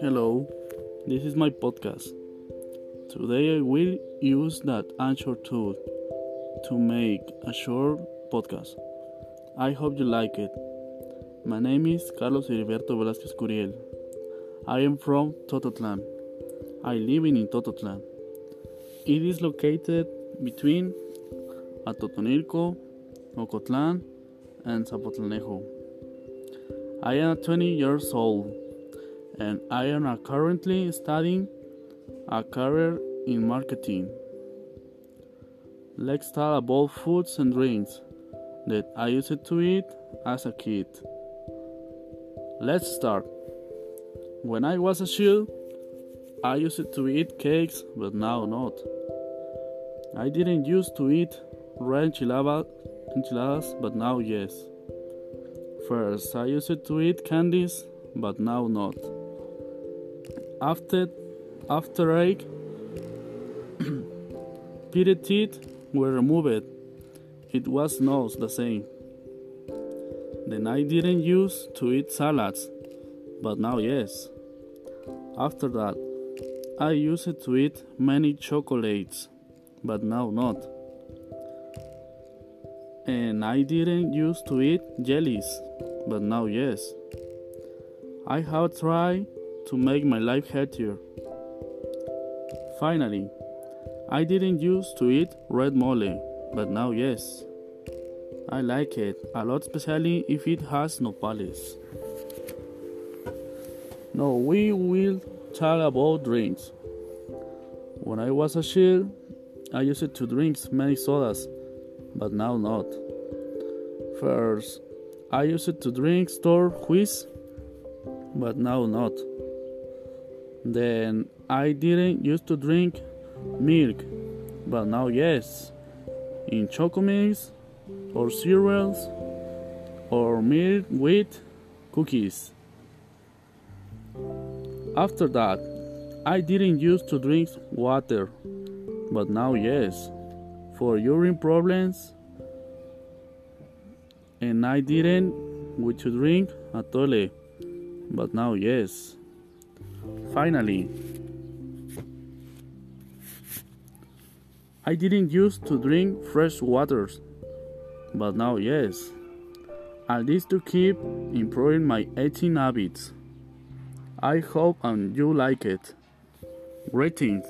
Hello, this is my podcast. Today I will use that Anchor tool to make a short podcast. I hope you like it. My name is Carlos Heriberto Velázquez Curiel. I am from Tototlan. I live in Tototlan. It is located between Atotonilco, Ocotlan, and Zapotlanejo. I am 20 years old and I am currently studying a career in marketing. Let's talk about foods and drinks that I used to eat as a kid. Let's start. When I was a child, I used to eat cakes, but now not. I didn't used to eat red enchiladas, but now yes. First, I used to eat candies, but now not. After after egg, pitted teeth were removed. It was not the same. Then I didn't use to eat salads, but now yes. After that, I used to eat many chocolates, but now not. And I didn't used to eat jellies, but now yes. I have tried to make my life healthier. Finally, I didn't used to eat red mole, but now yes. I like it a lot, especially if it has nopales. Now we will talk about drinks. When I was a child, I used to drink many sodas, but now not. First, I used to drink store whiz, but now not. Then I didn't used to drink milk, but now yes. In chocomilks or cereals or milk with cookies. After that, I didn't used to drink water, but now yes. For urine problems, and I didn't want to drink atole, but now yes. Finally, I didn't used to drink fresh waters, but now yes. At least to keep improving my eating habits. I hope and you like it. Greetings.